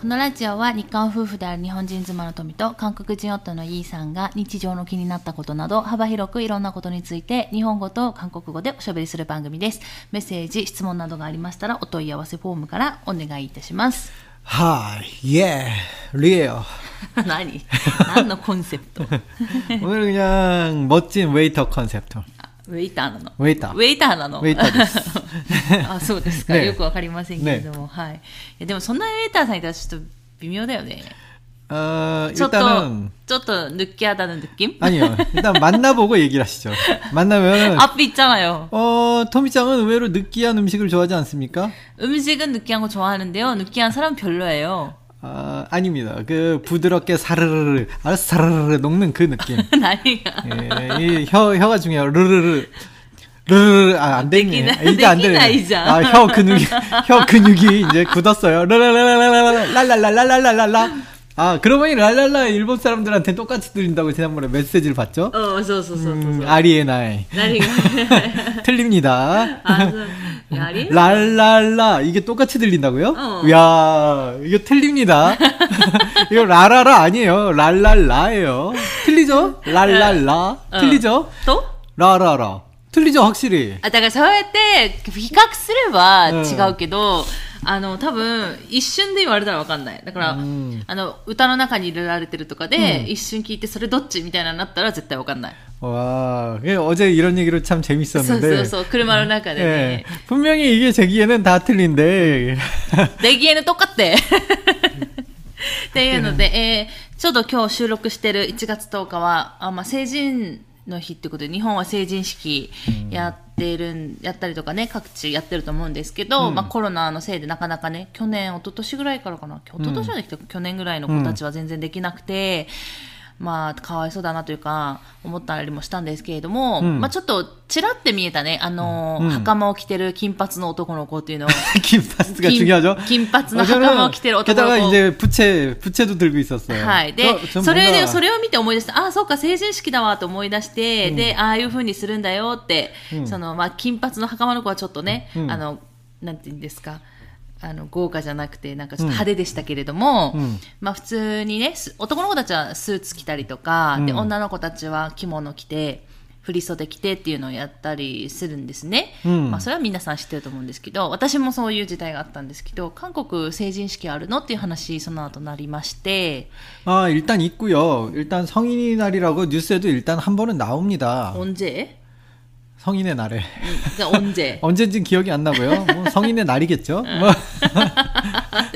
このラジオは日韓夫婦である日本人妻の富と韓国人夫のイーさんが日常の気になったことなど幅広くいろんなことについて日本語と韓国語でおしゃべりする番組です。メッセージ、質問などがありましたらお問い合わせフォームからお願いいたします。 Hi, yeah, 리에요. 何何のコンセプト 오늘은 그냥 멋진 웨이터 컨셉트. ウェイターなのウェイターウェイターなのウェイターですあ、そうですか。ねよくわかりませんけれども。はい。いや、でもそんなウェイターさんいたらちょっと微妙だよね。 어, ちょっと 일단은 、ちょっと、느끼하다는 느낌? 아니요. 일단 만나보고 얘기를 하시죠. 만나면 앞에 있잖아요. 어, 토미짱은 의외로 느끼한 음식을 좋아하지 않습니까? 음식은 느끼한 거 좋아하는데요. 느끼한 사람 별로예요. 아, 아닙니다. 그 부드럽게 사르르르, 아, 사르르르 녹는 그 느낌. 나이가. 예, 이 혀, 혀가 중요해요. 르르르. 르르르, 아, 안 되네. 아, 이제 안 되네. 아, 혀 근육이, 혀 근육이 이제 굳었어요. 르르르르르르, 랄랄랄랄랄랄라. 아, 그러고 보니 랄랄라 일본 사람들한테 똑같이 들린다고 지난번에 메시지를 봤죠? うん、そうそうそうそう。 음, 아리에나이. 何が 틀립니다. あ、そう。やり 랄랄라 이게 똑같이 들린다고요? 어. 야 이거 틀립니다. 이거 라라라 아니에요. 랄랄라예요. 틀리죠? 랄랄라 틀리죠? と 라라라 틀리죠 확실히. あ、だからそうやって比較すればうん違うけど、 あの、多分、一瞬で言われたらわかんない。だから、うんあの、歌の中に入れられてるとかで、一瞬聞いて、それどっちみたいなのになったら絶対わかんない。 와 그게 어제 이런 얘기로 참 そう 재밌었는데. そうそう、車の中でね 예, 。 분명히 이게 제 귀에는 다 틀린데 レギエヌとかって。っていうので、えーちょうど今日収録してる1月10日は、あまあ、成人の日ってことで、日本は成人式やっ てるん、やったりとかね、各地やってると思うんですけど、まあコロナのせいでなかなかね、去年、一昨年ぐらいからかな、一昨年はできた、去年ぐらいの子たちは全然できなくて、まあ、かわいそうだなというか、思ったりもしたんですけれども、うんまあちょっと、ちらって見えたね、あの、うん袴を着てる金髪の男の子っていうのを、 김파스가 긴- 중요하죠. 긴 파스나 어, 저는 하카마 기대를 어떤 게다가 거고. 이제 부채 부채도 들고 있었어요. はい。で 저- 전 それで、 뭔가- それを見て思い出して、ああ、そうか、成人式だわと思い出して、で、ああいう風にするんだよって、うんその、まあ、金髪の袴の子はちょっとね、うんあの、なんて言うんですか、 あの、豪華じゃなくて、なんかちょっと派手でしたけれども、うんまあ普通にね、す男の子たちはスーツ着たりとか、で、うん女の子たちは着物着て、振り袖着てっていうのをやったりするんですね。うんまあそれは皆さん知ってると思うんですけど、私もそういう時代があったんですけど、韓国成人式あるのっていう話、その後なりまして、 아, 일단 있고요. 일단 성인의 날이라고 뉴스에도 일단 한 번은 나옵니다. 언제? 성인의 날에. 그러니까 언제? 언젠진 기억이 안 나고요. 뭐 성인의 날이겠죠. 뭐.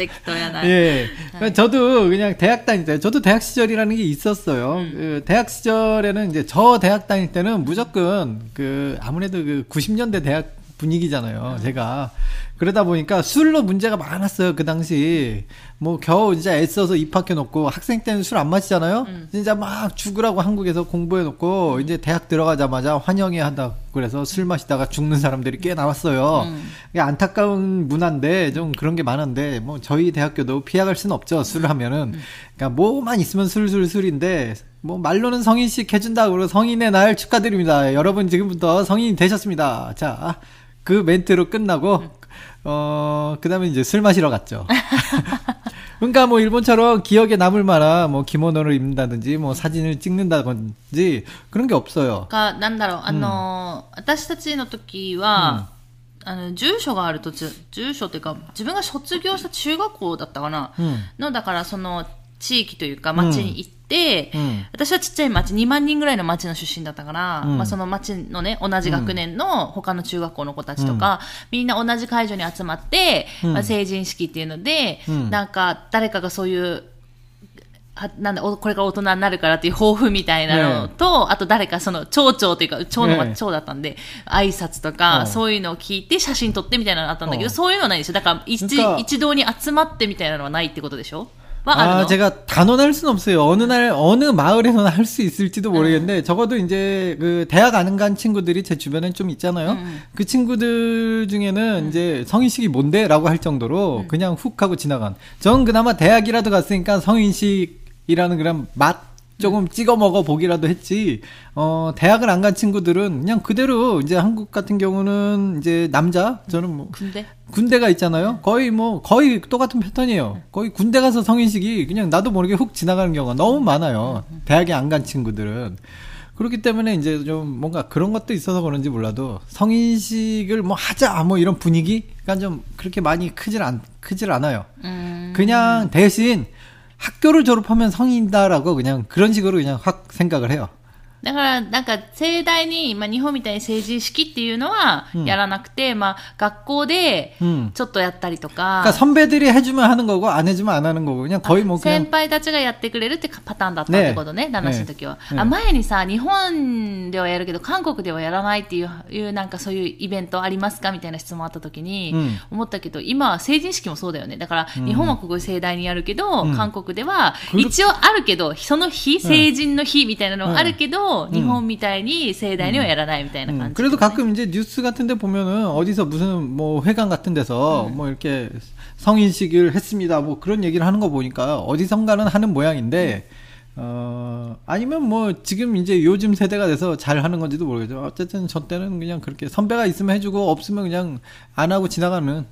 나. 예. 그러니까 저도 그냥 대학 다닐 때, 저도 대학 시절이라는 게 있었어요. 그 대학 시절에는 이제 저 대학 다닐 때는 무조건 그 아무래도 그 90년대 대학 분위기잖아요. 제가. 그러다 보니까 술로 문제가 많았어요. 그 당시. 뭐 겨우 진짜 애써서 입학해 놓고 학생 때는 술 안 마시잖아요. 진짜 막 죽으라고 한국에서 공부해 놓고 이제 대학 들어가자마자 환영회 한다. 그래서 술 마시다가 죽는 사람들이 꽤 나왔어요. 이게 안타까운 문화인데 좀 그런 게 많은데 뭐 저희 대학교도 피해갈 수는 없죠. 술을 하면은. 그러니까 뭐만 있으면 술술 술인데 뭐 말로는 성인식 해준다 그러고 성인의 날 축하드립니다. 여러분 지금부터 성인이 되셨습니다. 자, 그 멘트로 끝나고 어 그다음에 이제 술 마시러 갔죠. 그러니까 뭐 일본처럼 기억에 남을 만한 뭐 기모노를 입는다든지 뭐 사진을 찍는다든지 그런 게 없어요. か、なんだろう、あのー私たちの時は、あの、住所があると、じ住所っていうか、自分が卒業した中学校だったかな、うんの、だからその、地域というか、町に行って、 うん。私はちっちゃい町、2万人ぐらいの町の出身だったから、うん。まあその町のね、同じ学年の他の中学校の子たちとか、みんな同じ会場に集まって、うん。まあ、成人式っていうので、うん。なんか誰かがそういう、はなんだおこれから大人になるからっていう抱負みたいなのと、あと誰かその町長というか、町のは町だったんで、挨拶とか、うん。そういうのを聞いて写真撮ってみたいなのがあったんだけど、うん。そういうのはないんですよ。だから一一堂に集まってみたいなのはないってことでしょ？ 아, の 제가 단언 할 수는 없어요. 어느 날, 어느 마을에서는 할수 있을지도 모르겠는데, 적어도 이제 그 대학 안 간 친구들이 제 주변엔 좀 있잖아요. 음. 그 친구들 중에는 이제 성인식이 뭔데? 라고 할 정도로 그냥 훅 하고 지나간. 전 그나마 대학이라도 갔으니까 성인식이라는 그런 맛, 조금 찍어 먹어 보기라도 했지. 어, 대학을 안 간 친구들은 그냥 그대로 이제 한국 같은 경우는 이제 남자 저는 뭐 군대? 군대가 있잖아요. 거의 뭐 거의 똑같은 패턴이에요. 거의 군대 가서 성인식이 그냥 나도 모르게 훅 지나가는 경우가 너무 많아요. 대학에 안 간 친구들은. 그렇기 때문에 이제 좀 뭔가 그런 것도 있어서 그런지 몰라도 성인식을 뭐 하자 뭐 이런 분위기가 좀 그렇게 많이 크질 않 크질 않아요. 음. 그냥 대신 학교를 졸업하면 성인이다라고 그냥 그런 식으로 그냥 확 생각을 해요. だから、なんか、盛大に、まあ、日本みたいに成人式っていうのはうんやらなくて、まあ、学校で 음. ちょっとやったりとか、 그러니까 선배들이 해주면 하는 거고 안 해주면 안 하는 거고 그냥 거의 뭐 先 그냥 輩たちがやってくれるってパターンだったってことね、旦那氏の時は、ねあ。前にさ、日本ではやるけど、韓国ではやらないっていう、いうなんかそういうイベントありますかみたいな質問あった時に、うん思ったけど、今は成人式もそうだよね。だから、日本はここで盛大にやるけど、うん韓国では、くる一応あるけど、その日、成人の日みたいなのはあるけど、 ん日本みたいに盛大にはやらないみたいな感 음, じ、 그래도 가끔 이제 뉴스 같은데 보면은 어디서 무슨 뭐 회관 같은 데서 음. 뭐 이렇게 성인식을 했습니다. 뭐 그런 얘기를 하는 거 보니까 어디선가는 하는 모양인데 어 아니면 뭐 지금 이제 요즘 세대가 돼서 잘 하는 건지도 모르겠죠. 어쨌든 저 때는 그냥 그렇게 선배가 있으면 해주고 없으면 그냥 안 하고 지나가는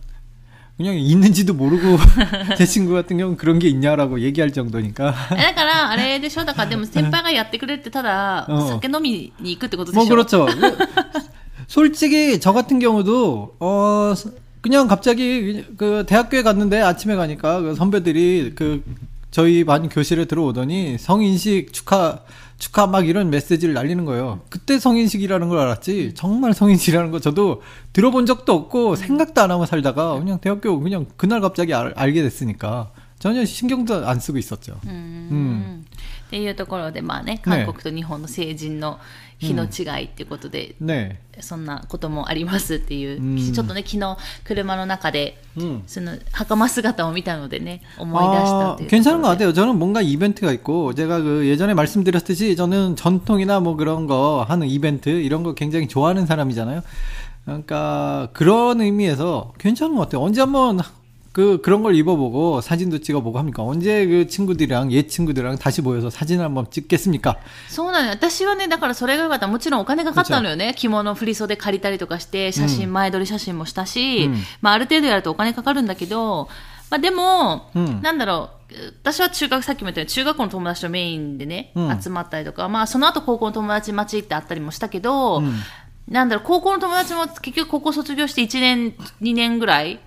그냥 있는지도 모르고 제 친구 같은 경우는 그런 게 있냐라고 얘기할 정도니까 えだから、あれでしょだから、でも先輩がやってくれて、ただ、うん酒飲みに行くってことで 뭐 しょ 그렇죠. 솔직히 저 같은 경우도 어 그냥 갑자기 그 대학교에 갔는데 아침에 가니까 그 선배들이 그 저희 반 교실에 들어오더니 성인식 축하 축하 막 이런 메시지를 날리는 거예요. 그때 성인식이라는 걸 알았지. 정말 성인식이라는 거 저도 들어본 적도 없고 생각도 안 하고 살다가 그냥 대학교 그냥 그날 갑자기 알, 게 됐으니까 전혀 신경도 안 쓰고 있었죠. 음. 음. っていうところで、まあね、韓国と日本の成人の日の違いっていうことで、 네. そんなこともありますっていう、うんちょっとね、昨日車の中で、 음. その袴姿を見たのでね、思い出したっていうところで。 괜찮은 것 같아요. 저는 뭔가 이벤트가 있고, 제가 그 예전에 말씀드렸듯이 저는 전통이나 뭐 그런 거 하는 이벤트, 이런 거 굉장히 좋아하는 사람이잖아요. 그러니까 그런 의미에서 괜찮은 것 같아요. 언제 한번 그, 그런 걸 입어보고 사진도 찍어보고 합니까? 언제 그 친구들이랑, 옛 친구들이랑 다시 모여서 사진을 한번 찍겠습니까? そうなのよ。私はね、だからそれがよかった。もちろんお金かかったのよね。着物、振り袖借りたりとかして、写真、前撮り写真もしたし、うんまあある程度やるとお金かかるんだけど、まあでも、うんなんだろう、私は中学、さっきも言ったように中学校の友達とメインでね、うん集まったりとか、まあその後高校の友達街行って会ったりもしたけど、うんなんだろう、高校の友達も結局高校卒業して1年、2年ぐらい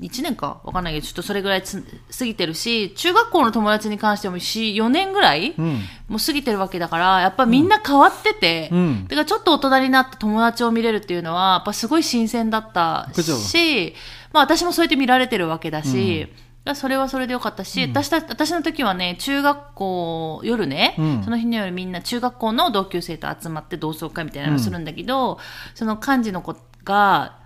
1年かわかんないけど、ちょっとそれぐらいつ過ぎてるし、中学校の友達に関しても4、4年ぐらい、うん。もう過ぎてるわけだから、やっぱみんな変わってて、うん。だからちょっと大人になった友達を見れるっていうのは、やっぱすごい新鮮だったし、まあ私もそうやって見られてるわけだし、だからそれはそれでよかったし、私た私の時はね、中学校、夜ね、うん。その日の夜みんな中学校の同級生と集まって同窓会みたいなのをするんだけど、その幹事の子が、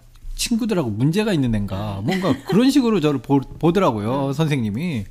친구들하고 문제가 있는 앤가 뭔가 그런 식으로 저를 보, 보더라고요 선생님이.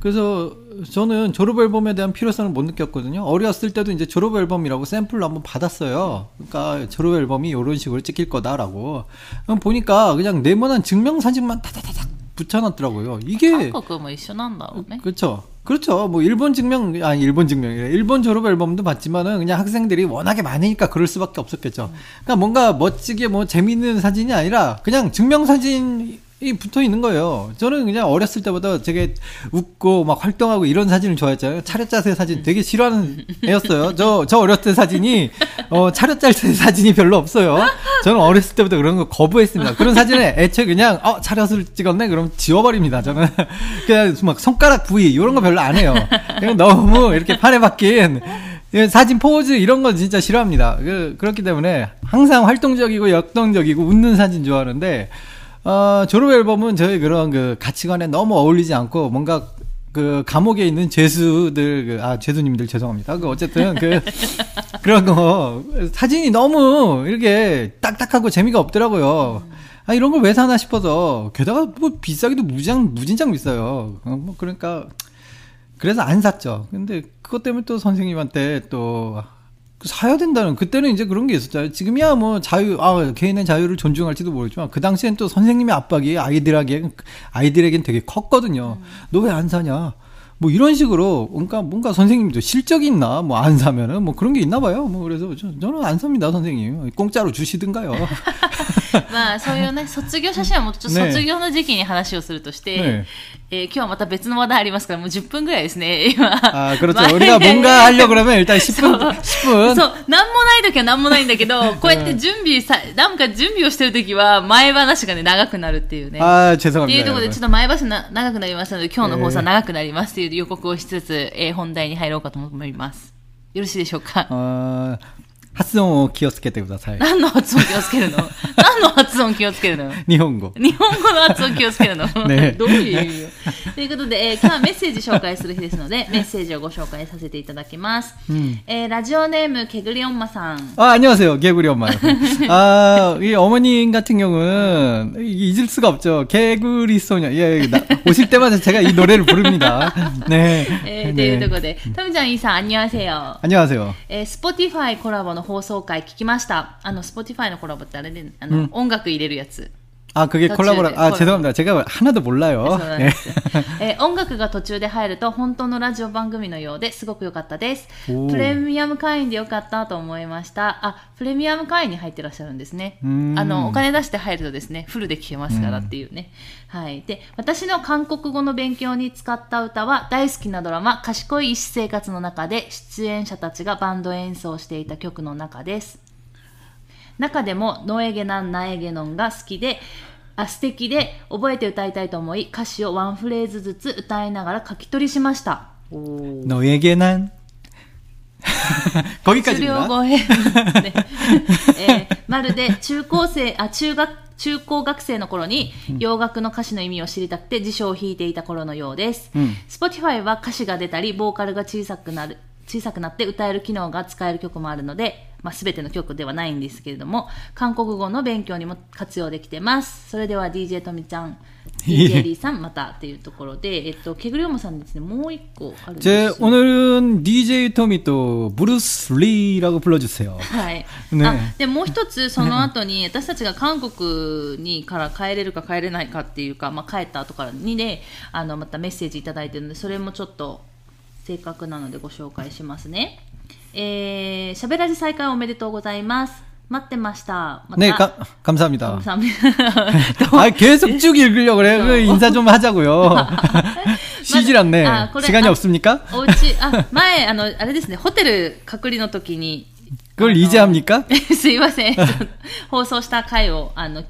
그래서 저는 졸업 앨범에 대한 필요성을 못 느꼈거든요. 어렸을 때도 이제 졸업 앨범이라고 샘플로 한번 받았어요. 그러니까 졸업 앨범이 이런 식으로 찍힐 거다라고. 그럼 보니까 그냥 네모난 증명사진만 타다다닥 붙여놨더라고요. 이게 韓国も一緒なんだろうね。 그렇죠. 그렇죠. 뭐 일본 증명 아 일본 증명이래. 일본 졸업 앨범도 봤지만은 그냥 학생들이 워낙에 많으니까 그럴 수밖에 없었겠죠. 그러니까 뭔가 멋지게 뭐 재밌는 사진이 아니라 그냥 증명 사진 이 붙어 있는 거예요. 저는 그냥 어렸을 때보다 되게 웃고 막 활동하고 이런 사진을 좋아했잖아요. 차렷자세 사진 되게 싫어하는 애였어요. 저, 저 어렸을 때 사진이, 어, 차렷자세 사진이 별로 없어요. 저는 어렸을 때부터 그런 거 거부했습니다. 그런 사진에 애초에 그냥, 어, 차렷을 찍었네? 그럼 지워버립니다. 저는. 그냥 막 손가락 부위, 이런 거 별로 안 해요. 그냥 너무 이렇게 판에 박힌, 예, 사진 포즈 이런 거 진짜 싫어합니다. 그, 그렇기 때문에 항상 활동적이고 역동적이고 웃는 사진 좋아하는데, 어, 졸업 앨범은 저희 그런 그 가치관에 너무 어울리지 않고 뭔가 그 감옥에 있는 죄수들, 그, 아, 죄수님들 죄송합니다. 그 어쨌든 그 그런 거 사진이 너무 이렇게 딱딱하고 재미가 없더라고요. 아 이런 걸 왜 사나 싶어서 게다가 뭐 비싸기도 무장 무진장 비싸요. 어, 뭐 그러니까 그래서 안 샀죠. 근데 그것 때문에 또 선생님한테 또 사야 된다는 그때는 이제 그런 게 있었잖아요. 지금이야 뭐 자유 아 개인의 자유를 존중할지도 모르지만 그 당시엔 또 선생님의 압박이 아이들에게 아이들에겐 되게 컸거든요. 너왜 안 사냐? 뭐 이런 식으로 그러니까 뭔가 선생님도 실적이 있나 뭐 안 사면은 뭐 그런 게 있나 봐요. 뭐 그래서 저, 저는 안 삽니다 선생님 공짜로 주시든가요. まあ、そういうね、卒業写真はもうちょっとね卒業の時期に話をするとして、ねえー今日はまた別の話題ありますから、もう10分ぐらいですね、今。 아 그렇죠. 前 우리가 뭔가 하려 고 그러면 일단 10분 10분 そう、なんもない時はなんもないんだけど、こうやって準備さ、なんか準備をしてる時は、前話がね、長くなるっていうね。 아 っていう 죄송합니다. ところで、 여러분. ちょっと前橋な長くなりますので、今日の放送は長くなりますっていう予告をしつつ、えー本題に入ろうかと思います。よろしいでしょうか 어, 発音を気をつけてください。何の発音気をつけるの何の発音気をつけるの日本語。日本語の発音気をつけるの、ねどういう意味よ。ということで、えー今日はメッセージ紹介する日ですので、メッセージをご紹介させていただきます。えーラジオネーム、けぐりおんまさん。 아, 안녕하세요. 개구리 엄마. 아, 이 어머님 같은 경우는 이- 잊을 수가 없죠. 개구리 소녀. 예, 나, 오실 때마다 제가 이 노래를 부릅니다. 네. えーというところで、タミちゃん、イーさん、あんにわせよ。 안녕하세요. えー、Spotify コラボの 放送回聞きました。あの、Spotify のコラボってあれで、あの、音楽入れるやつ。 아 그게 콜라보 라. 아 죄송합니 다. 제가 하나도 몰라 요. 네. 에 音楽が途中で入ると本当のラジオ番組のようですごく良かったです。プレミアム会員でよかったと思いました。あ、プレミアム会員に入ってらっしゃるんですね。あの、お金出して入るとですね、フルで聞けますからっていうね。はい。で、私の韓国語の勉強に使った歌は大好きなドラマ、賢い一生活の中で出演者たちがバンド演奏していた曲の中です。中でも、ノエゲナンナエゲノンが好きで、あ素敵で覚えて歌いたいと思い歌詞をワンフレーズずつ歌いながら書き取りしました。の えげなん小木かじが、まるで中高生あ中学中高学生の頃に洋楽の歌詞の意味を知りたくて辞書を引いていた頃のようです、スポ、Spotify は歌詞が出たりボーカルが小さくなる小さくなって歌える機能が使える曲もあるのでまあ、全ての曲ではないんですけれども韓国語の勉強にも活用できてますそれでは DJ とみちゃんいえ DJ リーさんまたっていうところで、えっと、ケグリオモさんですねもう一個あるんです 제 よ 오늘은 DJ 토미 또 브루스 리라고 불러주세요. はい。ねあ、で、もう一つ、その後に、私たちが韓国にから帰れるか帰れないかっていうか、まあ、帰った後からにね、あの、またメッセージいただいてるので、それもちょっと、正確なのでご紹介しますね。 えー、しゃべらじ再開おめでとうございます。待ってました。また 네, 가, 감사합니다. 감사합니다. 아, 계속 쭉 읽으려고 그래요. 그 인사 좀 하자고요. 쉬질 않네. 아, 그래. 시간이 아, 없습니까? おうち、あ、前、あの、あれですね、ホテル隔離の時に、 그걸 あの 이제 합니까? すいません。放送した回を、あの、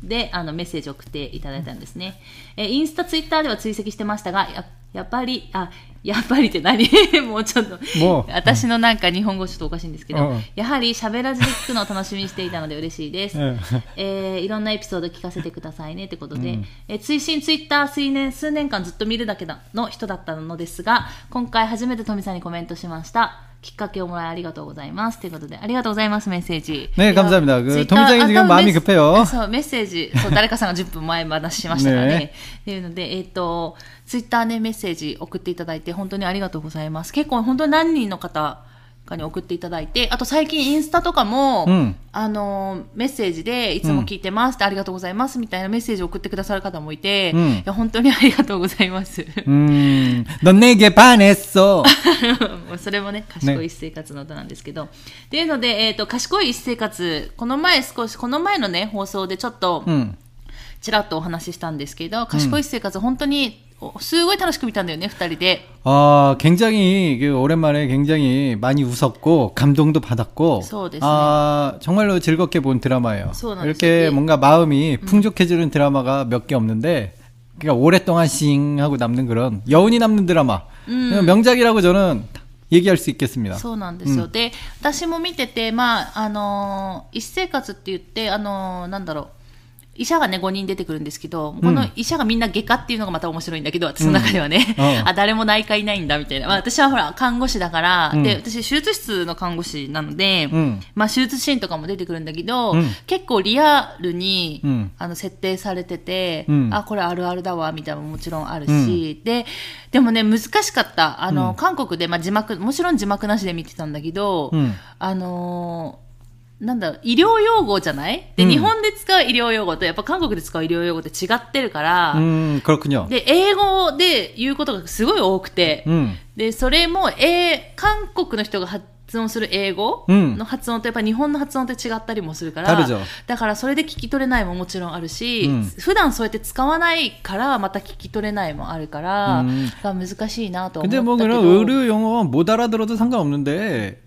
で、あの、メッセージを送っていただいたんですね。えーインスタ、ツイッターでは追跡してましたが、 ややっぱり、あ、やっぱりって何？もうちょっと、もう。私のなんか日本語ちょっとおかしいんですけど、うんやはり喋らずで聞くのを楽しみにしていたので嬉しいです。う んえーいろんなエピソード聞かせてくださいねってことで、えー追伸ツイッター数年数年間ずっと見るだけの人だったのですが今回初めて富さんにコメントしましたきっかけをもらいありがとうございますということでありがとうございますメッセージ 네, いや 감사합니다. 그 Twitter 토미 장이 あ 지금 多分 마음이 メッ 급해요. そうメッセージそう誰かさんが10分前話しましたからねねっていうのでえっ、とツイッターねメッセージ送っていただいて本当にありがとうございます結構本当に何人の方 かに送っていただいて、あと最近インスタとかも、うん、あの、メッセージで、いつも聞いてますって、うん、ありがとうございますみたいなメッセージを送ってくださる方もいて、うん、いや、本当にありがとうございます。うん。パネッソ それもね、賢い生活の歌なんですけど。ね、ていうので、えっ、ー、と、賢い生活、この前少し、この前のね、放送でちょっと、ちらっとお話ししたんですけど、賢い生活、本当にすごい楽しく見たんだよね、二人で。 아, 굉장히 그 오랜만에 굉장히 많이 웃었고 감동도 받았고そうですね 아, 정말로 즐겁게 본 드라마예요.そうなんです 이렇게 よ。 뭔가 마음이 풍족해지는 드라마가 몇 개 없는데 그러니까 오랫동안 싱하고 남는 그런 여운이 남는 드라마. 명작이라고 저는 얘기할 수 있겠습니다. そうなんですよ。で、私も見てて、まあ、あのー、一生活って言って、あのー、なんだろう、 医者がね、5人出てくるんですけど、この医者がみんな外科っていうのがまた面白いんだけど、私の中ではね、うん。あ、誰も内科いないんだみたいな。まあ、私はほら、看護師だから、うん。で、私手術室の看護師なので、うん。まあ、手術シーンとかも出てくるんだけど、うん。結構リアルに、うん。あの、設定されてて、うん。あ、これあるあるだわ、みたいなのももちろんあるし、で、でもね、難しかった。あの、うん。韓国で、まあ、字幕、もちろん字幕なしで見てたんだけど、うん。あのーなんだろう、医療用語じゃないで、うん日本で使う医療用語と、やっぱ韓国で使う医療用語って違ってるから、 음, 그렇군요. で、英語で言うことがすごい多くて、 음, で、それも、えー韓国の人が発音する英語うんの発音とやっぱ日本の発音って違ったりもするから、ダルジョだからそれで聞き取れないももちろんあるし、うん普段そうやって使わないからまた聞き取れないもあるから、うんが難しいなと思った 근데 け 뭐 ど。 그런 의료 용어 못 알아들어도 상관없는데 그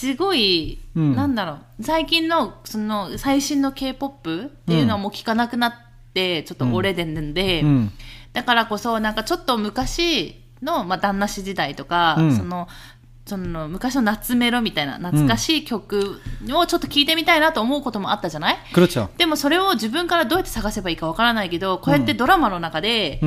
すごい、うん、なんだろう。最近のその最新の k p o p っていうのはもう聞かなくなって、うん、ちょっと折れでんで、うん、だからこそなんかちょっと昔の、まあ、旦那氏時代とか、そのその昔の夏メロみたいな懐かしい曲をちょっと聴いてみたいなと思うこともあったじゃない、でもそれを自分からどうやって探せばいいかわからないけどこうやってドラマの中で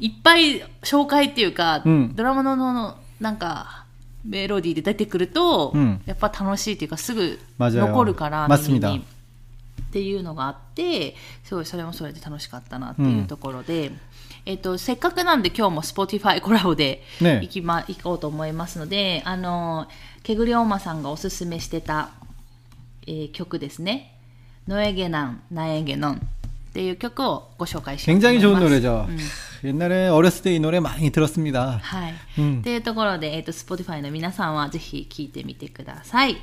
いっぱい紹介っていうか、ドラマのなんかメロディーで出てくると、うんやっぱ楽しいっていうかすぐ 맞아요. 残るから맞습니다 耳にっていうのがあってすごいそれもそれで楽しかったなっていうところで、えっとせっかくなんで今日も Spotify コラボでね行き、ま行こうと思いますのであのけぐりおまさんがおすすめしてた、えー曲ですね「ノエゲナンナエゲノン」っていう曲をご紹介しようと思い 굉장히 ます 좋은 노래죠. うん 옛날에 어렸을 때 이 노래 많이 들었습니다. はい。うんっていうところで、えっ、と、Spotify の皆さんはぜひ聞いてみてください。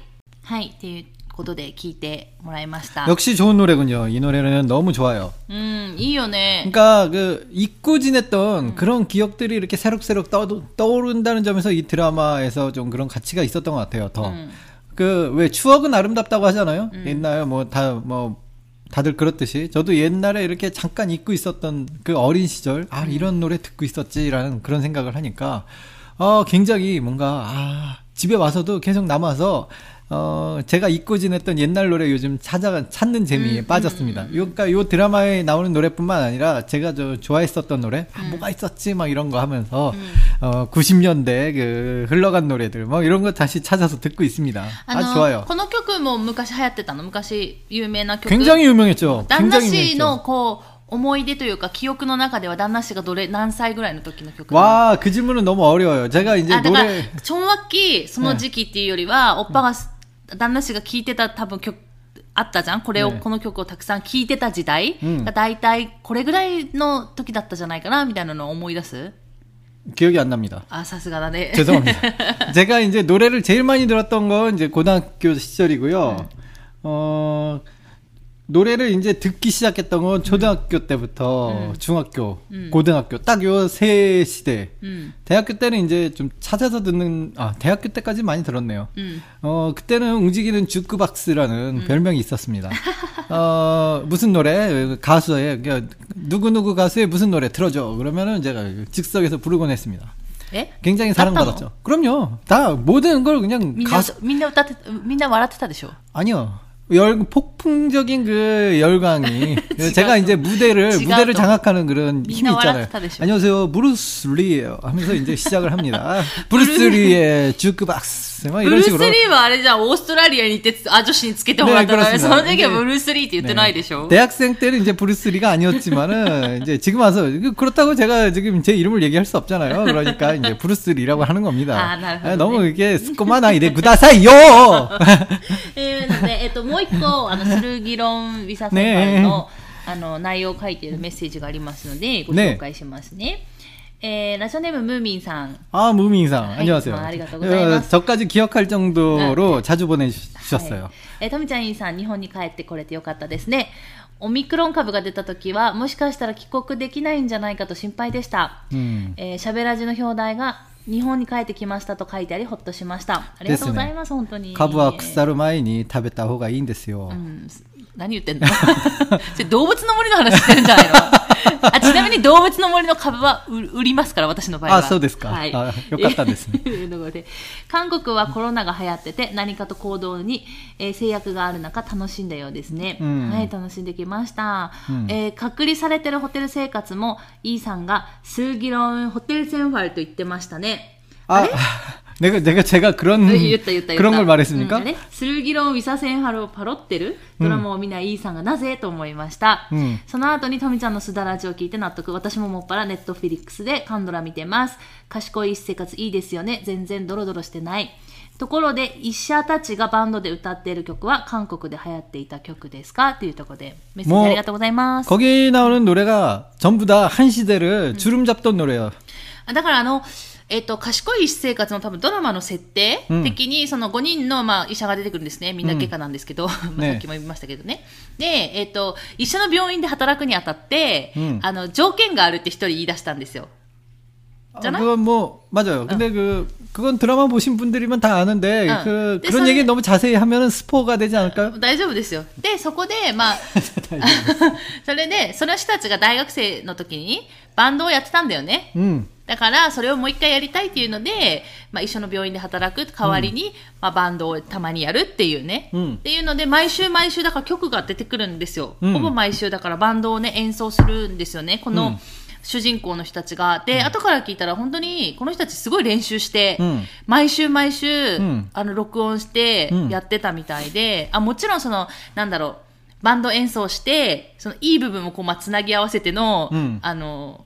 はい。っていうことで聞いてもらいました。 역시 좋은 노래군요. 이 노래는 너무 좋아요. うん、いいよね。 그러니까 그 잊고 지냈던 그런 기억들이 이렇게 새록새록 떠, 떠오른다는 점에서 이 드라마에서 좀 그런 가치가 있었던 것 같아요. 더. 음. 그 왜 추억은 아름답다고 하잖아요. 옛날에 뭐 다 뭐 다들 그렇듯이 저도 옛날에 이렇게 잠깐 잊고 있었던 그 어린 시절 아 이런 노래 듣고 있었지라는 그런 생각을 하니까 어 굉장히 뭔가 아 집에 와서도 계속 남아서 어 제가 잊고 지냈던 옛날 노래 요즘 찾아가 찾는 재미에 빠졌습니다. 요 그러니까 요 드라마에 나오는 노래뿐만 아니라 제가 저 좋아했었던 노래 아, 뭐가 있었지 막 이런 거 하면서 어 90년대 그 흘러간 노래들 뭐 이런 거 다시 찾아서 듣고 있습니다. あ 아주 좋아요. この曲も昔流行ってたの昔有名な曲。 굉장히 유명했죠. 旦那 굉장히 氏の 유명했죠. こう、思い出というか記憶の中では旦那氏がどれ、何歳ぐらいの時の曲なの 와, 그 질문은 너무 어려워요. 제가 이제 あ、だから 노래 、ちょんわっき、その時期っていうよりは、おっぱが、 旦那氏が聴いてた多分曲、あったじゃんこれを、ねこの曲をたくさん聴いてた時代うんが大体これぐらいの時だったじゃないかなみたいなのを思い出す 기억이 안 납니다. あ、さすがだね。 죄송합니다. 제가 이제 노래를 제일 많이 들었던 건 이제 고등학교 시절이고요. 어, 노래를 이제 듣기 시작했던 건 초등학교 음. 때부터 음. 중학교, 음. 고등학교 딱 요 세 시대. 음. 대학교 때는 이제 좀 찾아서 듣는 아 대학교 때까지 많이 들었네요. 음. 어 그때는 움직이는 주크박스라는 음. 별명이 있었습니다. 어 무슨 노래 가수의 그, 누구 누구 가수의 무슨 노래 틀어줘 그러면은 제가 즉석에서 부르곤 했습니다. 예? 굉장히 사랑받았죠. 그럼요. 다 모든 걸 그냥 가수 민나 따뜻 민나와 따뜻하듯이요 아니요. 열 폭풍적인 그 열광이 그 제가 이제 무대를 무대를 장악하는 그런 힘이 있잖아요. 안녕하세요, 브루스 리예요. 하면서 이제 시작을 합니다. 브루스 리의 주크박스 브루스 리 말이죠. 오스트라리아 이때 아저씨 つけてもらったからその時は 네, 브루스 리って言 네. 대학생 때는 이제 브루스 리가 아니었지만은 이제 지금 와서 그 그렇다고 제가 지금 제 이름을 얘기할 수 없잖아요. 그러니까 이제 브루스 리라고 하는 겁니다. 아, 아 너무 이게 스코마나 이래 구다사요. もう一個、あの、スルギロン・ビサ先輩の、あの、内容を書いているメッセージがありますので、ご紹介しますね。えーラジオネームムーミンさん。 아 무민상 하이, 안녕하세요. 아, 아리가또 고자이마스. 어, 저까지 기억할 정도로 자주 보내주셨어요. はいえー、とみちゃんいんさん、日本に帰ってこれてよかったですね。 オミクロン株が出た時は、もしかしたら帰国できないんじゃないかと心配でした。 음. えー、しゃべらじの表題が、 日本に帰ってきましたと書いてありほっとしました。ありがとうございます、ね、本当に。株は腐る前に食べた方がいいんですよ、うん、何言ってんの？動物の森の話してるんじゃないの？あちなみに動物の森の株は売売りますから、私の場合は。あそうですかはい。あよかったですね 韓国はコロナが流行ってて、何かと行動に、えー制約がある中、楽しんだようですね。うんはい、楽しんできました。うんえー隔離されてるホテル生活も、イーさんがスーギロンホテルセンファルと言ってましたね。 아, 내가 내가 제가 그런 言った言った言った 그런 걸 うん 말했습니까? あれスルギロン・ウィサセンハルをパロってるドラマを見ないイーさんがなぜと思いました。うんその後にトミちゃんのすだらじを聞いて納得。私ももっぱらネットフィリックスでカンドラ見てます。賢い生活いいですよね。全然ドロドロしてない。ところで、医者たちがバンドで歌っている曲は韓国で流行っていた曲ですかっていうところでメッセージありがとうございます。 거기 나오는 노래가 전부 다 한 시대를 주름 잡던 노래예요. あだからあの、 えっ、と、賢い医師生活の多分ドラマの設定うん的に、その5人の、まあ、医者が出てくるんですね。みんな外科なんですけど、まあねさっきも言いましたけどね。で、えっ、と、一緒の病院で働くにあたって、うんあの、条件があるって一人言い出したんですよ。 아, 있잖아? 그건 뭐 맞아요. 근데 그 그건 드라마 보신 분들이면 다 아는데 어. 그 근데 그런 선- 얘기 너무 자세히 하면은 스포가 되지 않을까요? 大丈夫ですよ。で、そこで、まあ、それで、その人たちが大学生の時にバンドをやってたんだよね。 음. だから、それをもう一回やりたいっていうので、まあ、一緒の病院で働く代わりに、まあ、バンドをたまにやるっていうね。うん。っていうので、毎週毎週、だから曲が出てくるんですよ。うん。ほぼ毎週、だからバンドをね、演奏するんですよね。この、うん。主人公の人たちが。で、後から聞いたら本当に、この人たちすごい練習して、うん。毎週毎週、ん。あの、録音してうん。やってたみたいで、あ、もちろんその、なんだろう、バンド演奏して、そのいい部分をこう、まあ、つなぎ合わせての、うん。あの、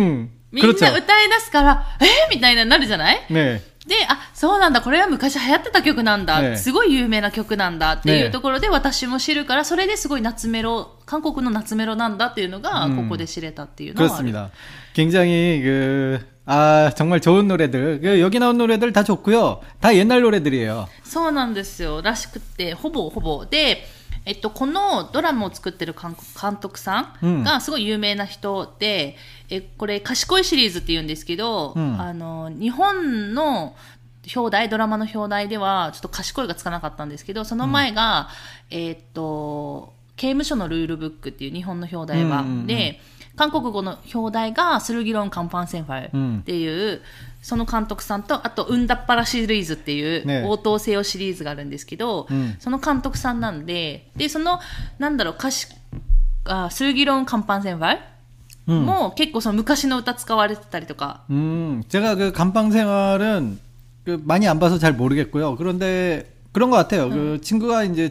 みんな 그렇죠. 歌い出すから、えみたいなになるじゃない 네. で、あ、そうなんだ、これは昔流行ってた曲なんだ、ねすごい有名な曲なんだっていうねところで私も知るから、それですごい夏メロ、韓国の夏メロなんだっていうのが、うんここで知れたっていうのはある。 그렇습니다. 굉장히 그, 아, 정말 좋은 노래들. 그 여기 나온 노래들 다 좋고요. 다 옛날 노래들이에요. そうなんですよ。らしくって、ほぼほぼ。で、 えっと、このドラマを作ってる監監督さんがすごい有名な人で、え、これ、賢いシリーズって言うんですけど、うん。あの、日本の表題、ドラマの表題では、ちょっと賢いがつかなかったんですけど、その前が、えっと、刑務所のルールブックっていう日本の表題は、うんうんうん。で、韓国語の表題が、スルギロン・カンパン・センファうんルっていう、その監督さんと、あと、ウンダッパラシリーズっていう、ね応答せよシリーズがあるんですけど、うんその監督さんなんで、で、その、なんだろう、歌詞、あスルギロン・カンパン・センファル 음. も結構その昔の歌使われてたりとか、 음, 제가 그 감방 생활은 그 많이 안 봐서 잘 모르겠고요. 그런데 그런 것 같아요. 그 친구가 이제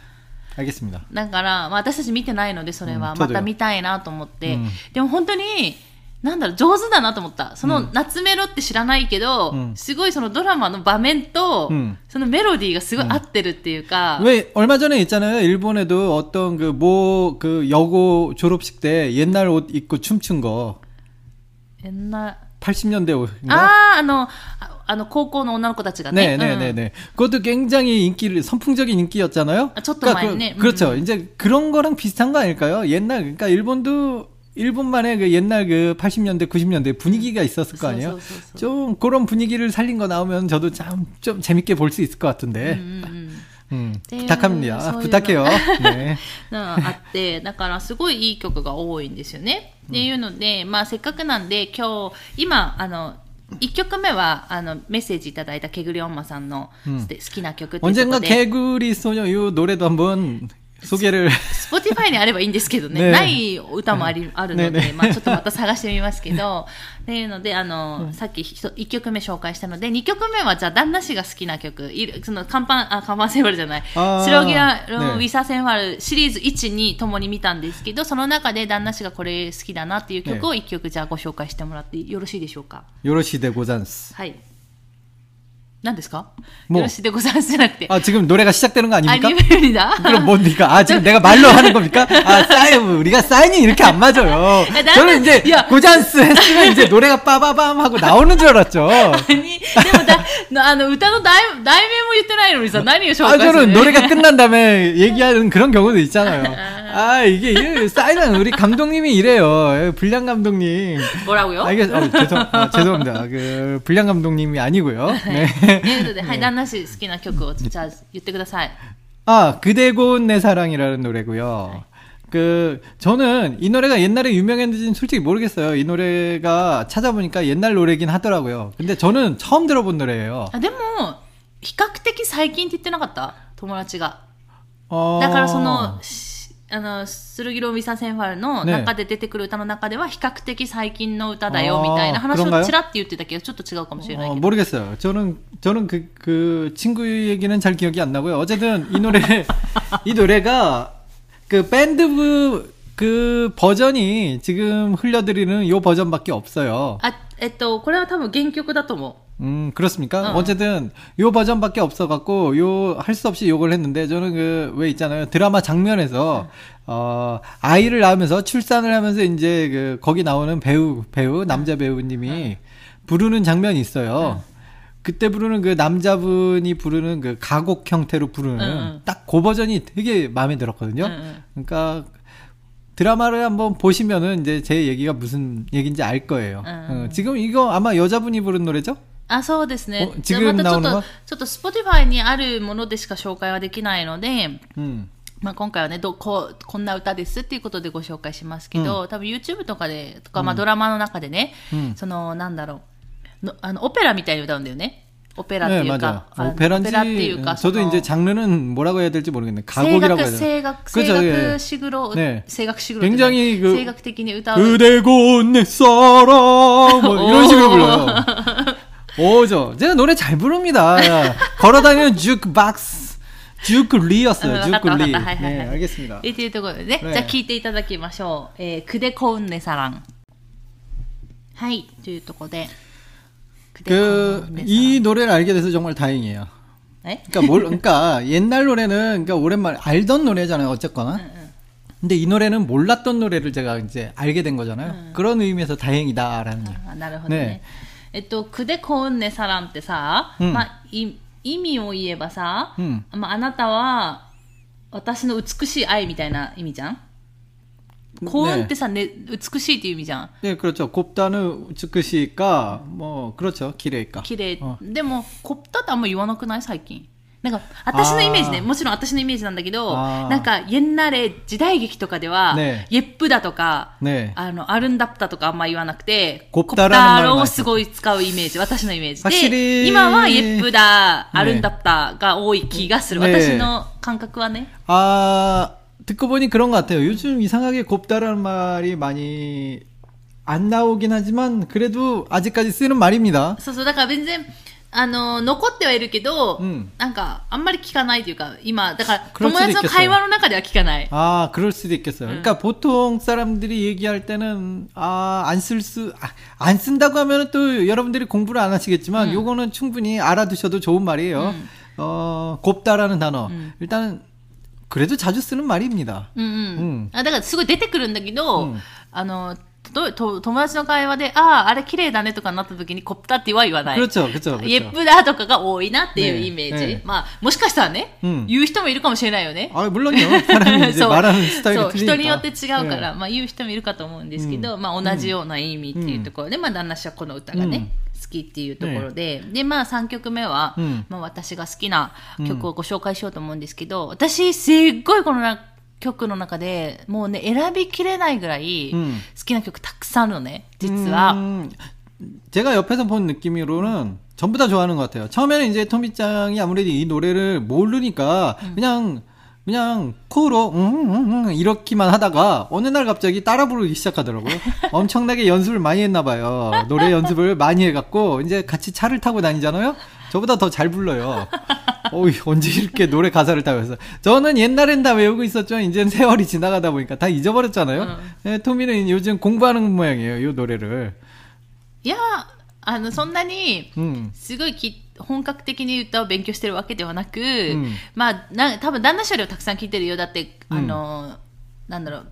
알겠습니다. だから、まあ、私たち見てないので、それはうんまた見たいなと思って、うんでも本当に、なんだろう、上手だなと思った。その、夏メロって知らないけど、うんすごいそのドラマの場面と、うんそのメロディーがすごい合ってるっていうか、 왜 얼마 전에 있잖아요. 일본에도 어떤 그 모 그 여고 졸업식 때 옛날 옷 입고 춤춘 거 えんな 80년대 옷인가? ああ、あの、 ああの、高校の女の子たちがね。 네, 네, うん 네, 네. 그것도 굉장히 인기를 선풍적인 인기였잖아요. 아, 저도 그러니까 많네. 그, 그렇죠. 음. 이제 그런 거랑 비슷한 거 아닐까요? 옛날 그러니까 일본도 일본만의 그 옛날 그 80년대, 90년대 분위기가 있었을 거 아니에요. そうそうそうそう 좀 그런 분위기를 살린 거 나오면 저도 참 좀 재밌게 볼 수 있을 것 같은데. うんうん 음, っていう 부탁합니다. そういうの 부탁해요. 네. があって、だからすごいいい曲が多いんですよね。っていうので、まあせっかくなんで今日、今、あの、 1曲目はあのメッセージいただいたケグリオンマさんのうん好きな曲っていうとこ 언젠가 で、 개구리 소녀 요 노래도 한번 そげる。スポティファイにあればいいんですけどね。ねない歌もあり、あるので、ねね、まあちょっとまた探してみますけど。っていうので、あの、うん、さっき1曲目紹介したので、2曲目はじゃあ旦那氏が好きな曲、その、看板、あ、看板センファルじゃない、白木ラロ、ウィサセンファルシリーズ1、2ともに見たんですけど、その中で旦那氏がこれ好きだなっていう曲を1曲じゃあご紹介してもらってよろしいでしょうか。よろしいでござんす。はい。何ですかもうよろしいでございますじゃなくて。 아 지금 노래가 시작되는 거 ア 아닙니까? ニメリだ 그럼 뭡니까? 아, 지금 내가 말로 하는 겁니까? 아, 사인, 우리가 사인이 이렇게 안 맞아요. 나는- 저는 이제 야. 고잔스 했으면 이제 노래가 빠바밤 하고 나오는 줄 알았죠. にでもだ、あの、歌の題題名も言ってないのにさ、何を紹 아, 介する 저는 노래가 끝난 다음에 얘기하는 그런 경우도 있잖아요. 아, 이게, 이게 사인은 우리 감독님이 이래요. 불량 감독님. もらうよ。 알겠, 어, 죄송, 아, 죄송합니다. 그, 불량 감독님이 아니고요. 네. ということで、はい、旦那氏好きな曲を、じゃあ言ってください。 아, 그대 고운 내 사랑이라는 노래고요. 그 저는 이 노래가 옛날에 유명했는지는 솔직히 모르겠어요. 이 노래가 찾아보니까 옛날 노래긴 하더라고요. 근데 저는 처음 들어본 노래예요. あでも、比較的最近って言ってなかった友達が。 어... だからその、し あの、スルギロ・ミサ・センファルのね中で出てくる歌の中では、比較的最近の歌だよ、みたいなあー話 그런가요 をちらって言ってたけど、ちょっと違うかもしれない 어, けど。 모르겠어요. 저는 저는 그 그 친구 얘기는 잘 기억이 안 나고요. 어쨌든 이 노래 이 노래가 그 밴드 그 버전이 지금 흘려드리는 요 버전밖에 없어요. あ、 えっと、これは多分原曲だと思う。 음, 그렇습니까? 어. 어쨌든, 요 버전밖에 없어갖고, 요, 할 수 없이 요걸 했는데, 저는 그, 왜 있잖아요. 드라마 장면에서, 어, 아이를 낳으면서 출산을 하면서 이제 그, 거기 나오는 배우, 배우, 남자 배우님이 부르는 장면이 있어요. 그때 부르는 그 남자분이 부르는 그 가곡 형태로 부르는 응, 응. 딱 그 버전이 되게 마음에 들었거든요. 응, 응. 그러니까 드라마를 한번 보시면은 이제 제 얘기가 무슨 얘기인지 알 거예요. 응. 어, 지금 이거 아마 여자분이 부른 노래죠? あ、そうですねお。じゃあ自分またちょっとなのは、ちょっと Spotify にあるものでしか紹介はできないので、 음. まあ、今回はねどこうこんな歌ですっていうことでご紹介しますけど、多分 YouTube とかでとか、まあ、ドラマの中でね、うんそのなんだろうのあのオペラみたいに歌うんだよね オペラってい 네, うか 맞아. あの 오페라인지 オペラっていうか 저도 その 이제 장르는 뭐라고 해야 될지 모르겠네. 声 가곡이라고 楽 해야 声 되나? 楽声 그죠, 예. 楽しぐろ、ね声楽しぐろ 굉장히 그 声楽的に歌う 그대고 내 사랑 뭐 이런 식으로 불러요. 오죠. 제가 노래 잘 부릅니다. 걸어다니는 주크박스. 주크리였어요. 아, 맞다, 주크리. 맞다. 하이, 하이, 네, 하이. 알겠습니다. っていうところでね、ねじゃあ聞いていただきましょう。えー、クデコウンネサラン。はい、というところで。 クデコウ 그 ンネサラン 이 노래를 알게 돼서 정말 다행이에요. え 그러니까 뭘 그러니까 옛날 노래는 그러니까 오랜만에 알던 노래잖아요. 어쨌거나. 근데 이 노래는 몰랐던 노래를 제가 이제 알게 된 거잖아요. 그런 의미에서 다행이다라는 얘기. あなるほどね。ねえっと、クデコウンネサランってさ、うんまあ、い意味を言えばさ、うんまあ、あなたは私の美しい愛みたいな意味じゃん 幸運ってさ、ね、美しいっていう意味じゃん。 네, 그렇죠. 곱다는 우츠쿠시가 뭐 그렇죠. 기레이까. 綺麗、어. でも、こったってあんま言わなくない最近。なんか、私のイメージね、あーもちろん私のイメージなんだけど、あーなんか、옛날에時代劇とかでは、ねイェップだとか、 네. あの、アルンダプタとかあんま言わなくて、コプタラの前コプタをすごい使うイメージ、私のイメージ。 확실히 で、今はイェップだ、アルンダプタが多い気がする。ね私の感覚はね。 아, 듣고 보니 그런 것 같아요. 요즘 이상하게 곱다라는 말이 많이 안 나오긴 하지만 그래도 아직까지 쓰는 말입니다. そうそう、だから全然、あの、残ってはいるけど、うんなんか、あんまり聞かないというか、今、だから、 그럴 友 수도 達の 있겠어요 会話の中では聞かない。 아, 그럴 수도 있겠어요. 그러니까 보통 사람들이 얘기할 때는 아, 안 쓸 수, 아, 안 쓴다고 하면 또 여러분들이 공부를 안 하시겠지만 요거는 충분히 알아두셔도 좋은 말이에요. 어, 곱다라는 단어. 일단은 그래도 자주 쓰는 말입니다. うんうん。うんあだからすごい出てくるんだけど、うんあの、とと友達の会話で、ああ、あれ綺麗だねとかなった時にコプタっては言わない。 그렇죠, 그렇죠, イェッ 그렇죠. プだとかが多いなっていうねイメージ。ねまあ、もしかしたらね、うん言う人もいるかもしれないよね。 아, 물론요. 사람이 이제 そう 말하는 스타일이 そう 틀리니까. 人によって違うから、 네. まあ言う人もいるかと思うんですけど、まあ同じような意味っていうところで、まあ旦那氏はこの歌がね、 好 きっていうところで、で、まあ3曲目は、うんまあ私が好きな曲をご紹介しようと思うんですけど、私すっごいこのな曲の中で、もうね、選びきれないぐらいうん好きな曲たくさんあるのね、実は。 음, 제가 옆에서 본 느낌으로는 전부 다 좋아하는 것 같아요. 처음에는 이제 토미짱이 아무래도 이 노래를 모르니까 그냥 그냥 코로 음, 음, 음, 이렇게만 하다가 어느 날 갑자기 따라 부르기 시작하더라고요. 엄청나게 연습을 많이 했나 봐요. 노래 연습을 많이 해갖고 이제 같이 차를 타고 다니잖아요. 저보다 더 잘 불러요. 어이, 언제 이렇게 노래 가사를 다 외워서. 저는 옛날엔 다 외우고 있었죠. 이제는 세월이 지나가다 보니까 다 잊어버렸잖아요. 네, 토미는 요즘 공부하는 모양이에요. 이 노래를. いや、あの、そんなに、 음. すごいき 本格的に歌を勉強してるわけではなく、んまあ、な多分旦那氏よりはたくさん聞いてるよ。だって、あの、なんだろう、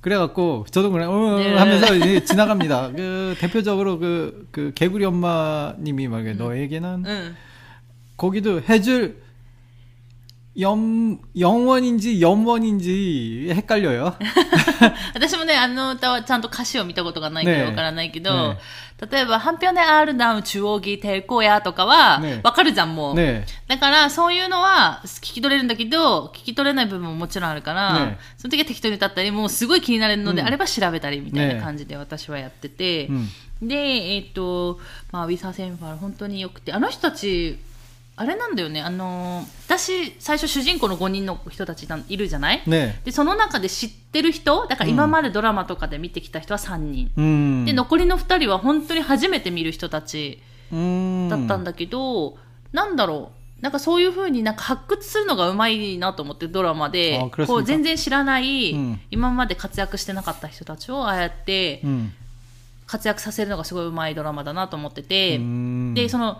그래갖고 저도 그냥 어 네. 하면서 이제 지나갑니다. 그 대표적으로 그, 그 개구리 엄마님이 막 너에게는 うん。 거기도 해줄 염 영원인지 염원인지 헷갈려요. 私もね、あの歌はちゃんと歌詞を見たことがないからねえわからないけど、ね 例えば、ネ・アー、あるム、中央義抵抗やとかは、わかるじゃん、もう。ね、だから、そういうのは聞き取れるんだけど、聞き取れない部分ももちろんあるから、ね、その時は適当に歌ったり、もうすごい気になるのであれば調べたりみたいな感じで私はやってて、うん、で、えっ、ー、と、まあ、ウィサーセンファー、本当によくて、あの人たち、あれなんだよね、あのー、私最初主人公の5人の人たちいるじゃない、ね、でその中で知ってる人だから今までドラマとかで見てきた人は3人、うん、で残りの2人は本当に初めて見る人たちだったんだけど、うん、なんだろう？なんかそういうふうになんか発掘するのがうまいなと思ってドラマで。こう全然知らない、うん、今まで活躍してなかった人たちをああやって、活躍させるのがすごいうまいドラマだなと思ってて。でその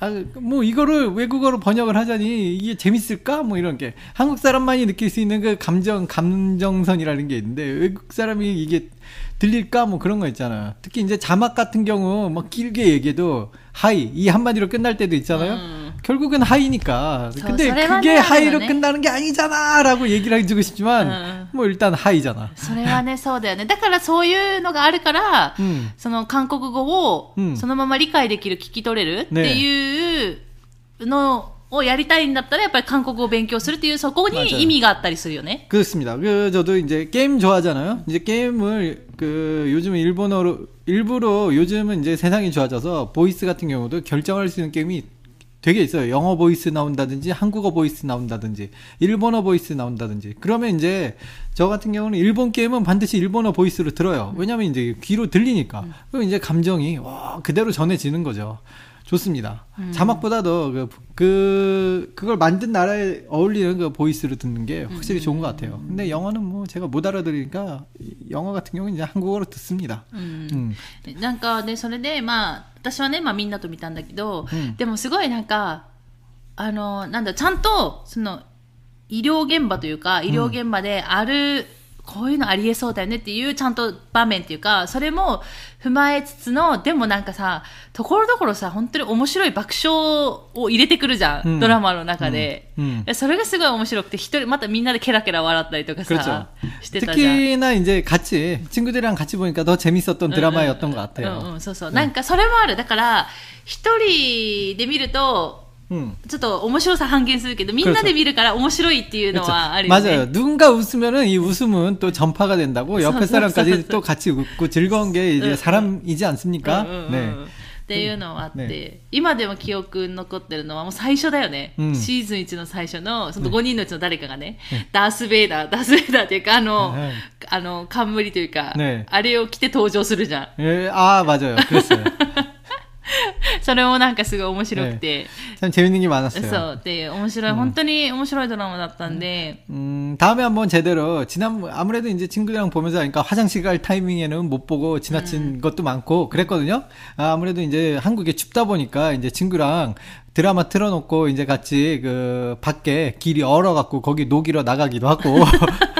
아, 뭐 이거를 외국어로 번역을 하자니 이게 재밌을까? 뭐 이런 게 한국 사람만이 느낄 수 있는 그 감정 감정선이라는 게 있는데 외국 사람이 이게 들릴까? 뭐 그런 거 있잖아. 특히 이제 자막 같은 경우 뭐 길게 얘기해도 하이 이 한마디로 끝날 때도 있잖아요. 음. 결국은 하이니까. 저, 근데 저래만 그게 해야 하이로 되네. 끝나는 게 아니잖아라고 얘기를 해주고 싶지만 음. 뭐 일단 하이잖아. それはね、そうだよね。だからそういうのがあるから、 음. その韓国語をうんそのまま理解できる、聞き取れるっていうのをやりたいんだったら、やっぱり韓国語を勉強するっていう、そこ 맞아요 に意味があったりするよね。 그렇습니다. 그 저도 이제 게임 좋아하잖아요. 이제 게임을 그 요즘 일본어로 일부러 요즘은 이제 세상이 좋아져서 보이스 같은 경우도 결정할 수 있는 게임이 되게 있어요. 영어 보이스 나온다든지 한국어 보이스 나온다든지 일본어 보이스 나온다든지 그러면 이제 저 같은 경우는 일본 게임은 반드시 일본어 보이스로 들어요. 왜냐면 이제 귀로 들리니까. 그럼 이제 감정이 와 그대로 전해지는 거죠. 좋습니다. 자막보다도 그, 그 그걸 만든 나라에 어울리는 그 보이스로 듣는 게 확실히 좋은 것 같아요. 근데 영어는 뭐 제가 못 알아들으니까 영어 같은 경우는 이제 한국어로 듣습니다. うん。 음. なんかね、それで、まあ、 私はね、まあみんなと見たんだけど、うん。でもすごいなんか、あの、なんだ、ちゃんと、その、医療現場というか、医療現場である、こういうのありえそうだよねっていう、ちゃんと場面っていうか、それも踏まえつつの、でもなんかさ、ところどころさ、本当に面白い爆笑を入れてくるじゃん、うんドラマの中で。うんそれがすごい面白くて、一人、またみんなでケラケラ笑ったりとか 그렇죠. さ、してたじゃん。 특히나 이제 같이 친구들이랑 같이 보니까 더 재밌었던 드라마였던 것 うん 같아요. うん、そうそう。なんかそれもある。だから、一人で見ると、 음. ちょっと面白さ半減するけど、みんなで見るから面白いっていうの 그렇죠. はあるよね。 맞아요. 누군가 웃으면은 이 웃음은 또 전파가 된다고 옆에 서, 서, 사람까지 서, 서. 또 같이 웃고 즐거운 게 이제 응, 사람이지 않습니까? うんうんうん 네. っていうのはあって、ね今でも記憶に残ってるのはもう最初だよね、うんシーズン1の最初のその5人のうちの誰かがね、ダース・ベイダーダース・ベイダーっていうかあの、はいあの冠というか、ねあれを着て登場するじゃん 예, 아 맞아요. 그랬어요. それもなんかすごい面白くて、 참 재밌는 게 많았어요. そうっていう面白い、本当に面白いドラマだったんで、 음, 다음에 한번 제대로 지난 아무래도 이제 친구들이랑 보면서 하니까 화장실 갈 타이밍에는 못 보고 지나친 것도 많고 그랬거든요. 아, 아무래도 이제 한국에 춥다 보니까 이제 친구랑 드라마 틀어놓고 이제 같이 그 밖에 길이 얼어갖고 거기 녹이러 나가기도 하고.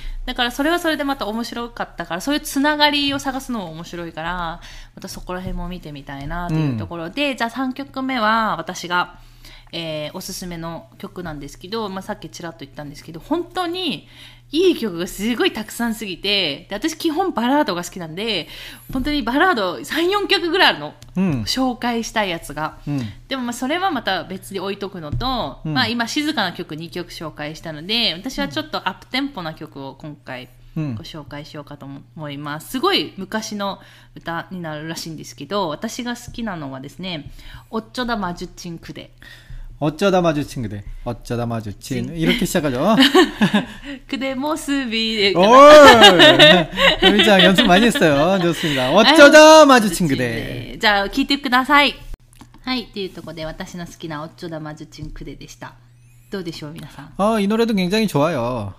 だからそれはそれでまた面白かったから、そういうつながりを探すのも面白いから、またそこら辺も見てみたいなというところで、じゃあ3曲目は私が、えーおすすめの曲なんですけど、まあ、さっきちらっと言ったんですけど、本当にいい曲がすごいたくさんすぎて、で私基本バラードが好きなんで、本当にバラード3、4曲ぐらいあるの。 음. 紹介したいやつが。 음. でもまあそれはまた別に置いとくのと、うんまあ今静かな曲2曲紹介したので、私はちょっとアップテンポな曲を今回うんご紹介しようかと思います。すごい昔の歌になるらしいんですけど、私が好きなのはですね、おっちょだまじゅちんくで。 어쩌다 마주친 그대. 어쩌다 마주친. 이렇게 시작하죠. くでもすびで。 오! 우리장 연습 많이 했어요. 좋습니다. 어쩌다 마주친 그대. じゃあ聞いてください。はい、というところで私の好きなおっちょだまじゅちんくででした。どうでしょう皆さん。 어, 이 노래도 굉장히 좋아요.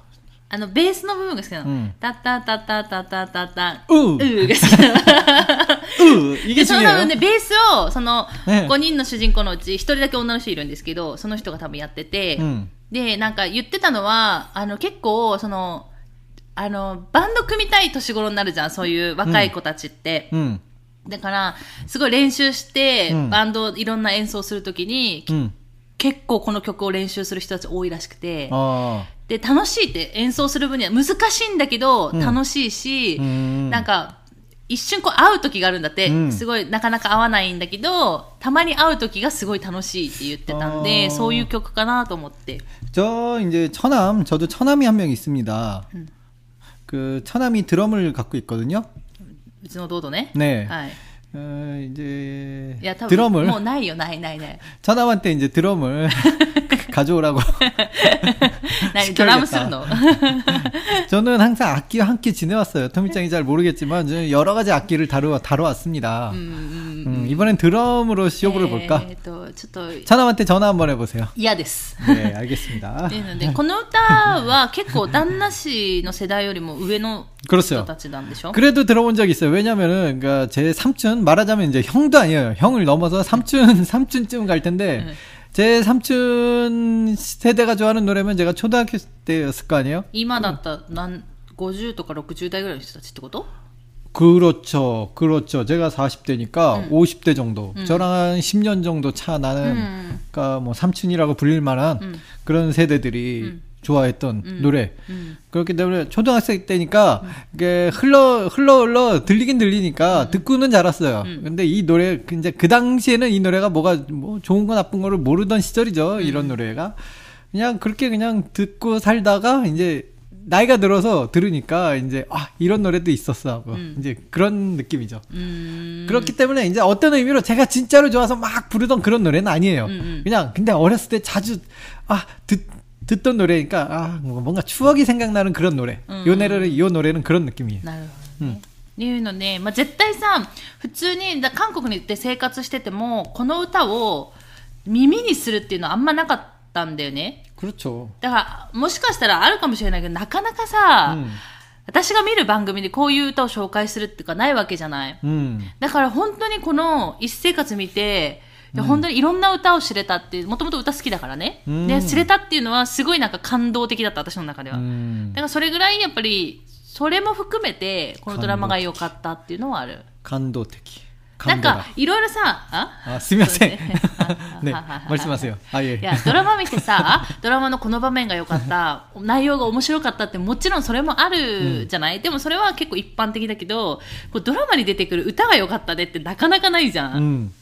あの、ベースの部分が好きなの。うんタッタッタッタッタッタッタッタううーが好きなの。 でその多分ねベースをその5人の主人公のうち1人だけ女の人いるんですけどその人が多分やってて、うん、でなんか言ってたのはあの結構そのあのバンド組みたい年頃になるじゃんそういう若い子たちって。うん、だから、すごい練習して、バンドいろんな演奏するときに、結構この曲を練習する人たち多いらしくて、で、楽しいって演奏する分には難しいんだけど、楽しいし、なんか一瞬こう会う時があるんだって、うんすごいなかなか会わないんだけど、たまに会う時がすごい楽しいって言ってたんあで、ーそういう曲かなと思って。 저 이제 처남, 저도 처남이 한 명 있습니다. 음. 그 처남이 드럼을 갖고 있거든요. うちの弟ね。 네. はい。 어, 이제 いや、多分、 드럼을 もうないよ、ないないない。 처남한테 이제 드럼을 가져오라고. 何ドラムするの 저는 항상 악기와 함께 지내왔어요. 토미짱이 잘 모르겠지만 저는 여러 가지 악기를 다루, 다뤄왔습니다. うんうん 음, 이번엔 드럼으로 시험을 볼까? えーっと、ちょっと、 처남한테 전화 한번 해보세요. 嫌です。 네, 알겠습니다. っていうので、この歌は結構旦那氏の世代よりも上の 그렇죠. 人たちなんでしょ 그래도 들어본 적 있어요. 왜냐면은, 그니까, 제 삼촌, 말하자면 이제 형도 아니에요. 형을 넘어서 삼촌, 삼촌쯤 갈 텐데, 네. 제 삼촌 세대가 좋아하는 노래면 제가 초등학교 때였을 거 아니에요? 今だったら何50とか60代ぐらいの人たちってこと 그렇죠. 그렇죠. 제가 40대니까 음. 50대 정도. 저랑 한 10년 정도 차 나는, 음. 그니까 뭐 삼촌이라고 불릴 만한 음. 그런 세대들이 음. 좋아했던 음. 노래. 음. 그렇기 때문에 초등학생 때니까 이게 흘러 흘러 흘러 들리긴 들리니까 듣고는 자랐어요. 음. 근데 이 노래 그 이제 그 당시에는 이 노래가 뭐가 뭐 좋은 거 나쁜 거를 모르던 시절이죠. 이런 노래가 그냥 그렇게 그냥 듣고 살다가 이제 나이가 들어서 들으니까 이제 아 이런 노래도 있었어 하고 음. 이제 그런 느낌이죠. うーん 그렇기 때문에 이제 어떤 의미로 제가 진짜로 좋아서 막 부르던 그런 노래는 아니에요. 음, 음. 그냥 근데 어렸을 때 자주 아 듣, 듣던 노래니까 아 뭔가 추억이 생각나는 그런 노래. 음, 요 노래는 요 노래는 그런 느낌이에요. なるほどね。っていうので、まあ、絶対さ、普通にだ韓国に行って生活してても、この歌を耳にするっていうのはあんまなかったんだよね。 그렇죠. だから、もしかしたらあるかもしれないけど、なかなかさ、 음. 私が見る番組でこういう歌を紹介するっていうかないわけじゃない。 음. だから本当にこの一生活見て、 で、うん、本当にいろんな歌を知れたってもともと歌好きだからね、うん、で知れたっていうのはすごいなんか感動的だった私の中では、うん、だからそれぐらいやっぱりそれも含めてこのドラマが良かったっていうのはある。感動的。なんかいろいろさあ？すみません。ね。回 しますよ。はいいやドラマ見てさドラマのこの場面が良かった 内容が面白かったってもちろんそれもあるじゃない、うん、でもそれは結構一般的だけどこうドラマに出てくる歌が良かったでってなかなかないじゃん、うん。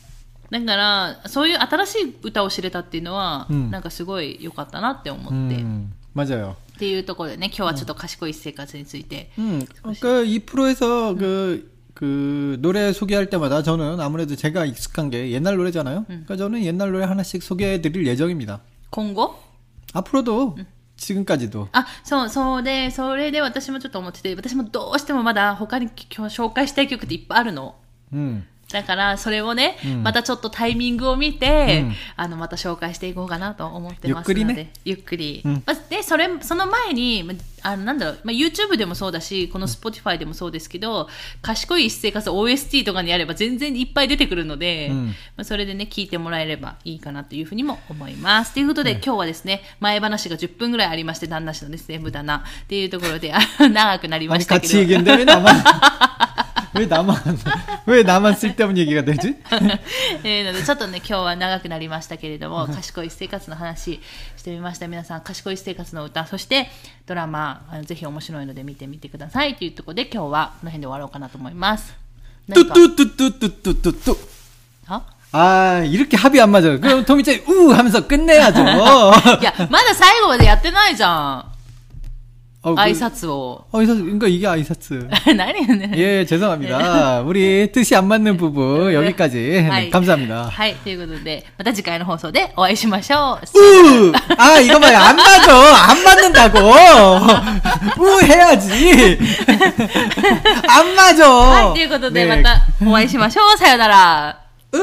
だから、そういう新しい歌を知れたっていうのは、うんなんかすごい良かったなって思って。 음, 맞아요. っていうところでね、今日はちょっと賢い生活について。 음, 그러니까 이 프로에서 그, 그 노래 소개할 때마다 저는 아무래도 제가 익숙한 게 옛날 노래잖아요. 그러니까 저는 옛날 노래 하나씩 소개해 드릴 예정입니다. 今後 앞으로도 지금까지도 あ、そう、そうで、それで私もちょっと思ってて、私もどうしてもまだ他に今日紹介したい曲っていっぱいあるの。 음, だから、それをね、うん、またちょっとタイミングを見て、うん、あの、また紹介していこうかなと思ってますので。ゆっくりね。ゆっくり。うん、まあ、で、それ、その前に、あの、なんだろう、まあ、YouTube でもそうだし、この Spotify でもそうですけど、賢い生活 OST とかにやれば全然いっぱい出てくるので、まあ、それでね、聞いてもらえればいいかなというふうにも思います。ということで、今日はですね、前話が10分ぐらいありまして、旦那氏のですね、無駄な、っていうところで、長くなりましたけど。얘기했는데 왜 나만 왜 나만 왜 나만 쓸데없는 얘기가 되지? えーのでちょっとね今日は長くなりましたけれども賢い生活の話してみました皆さん賢い生活の歌そしてドラマあのぜひ面白いので見てみてくださいというところで今日はこの辺で終わろうかなと思います何か 뚜뚜뚜뚜뚜뚜뚜 あ 아 이렇게 합이 안 맞아요. 그럼 토미짱이 우 하면서 끝내야죠. いやまだ最後までやってないじゃん 어, 그- 挨拶を 아이사츠 그러니까 이게 아이사츠. 何よね 예 죄송합니다. 우리 뜻이 안 맞는 부부 여기까지 네, はい 감사합니다. はいということでまた次回の放送でお会いしましょう 우! 아 이거 봐요 안 맞아 안 맞는다고 우 해야지 안 맞아. はいということで 네. またお会いしましょうさよなら 으.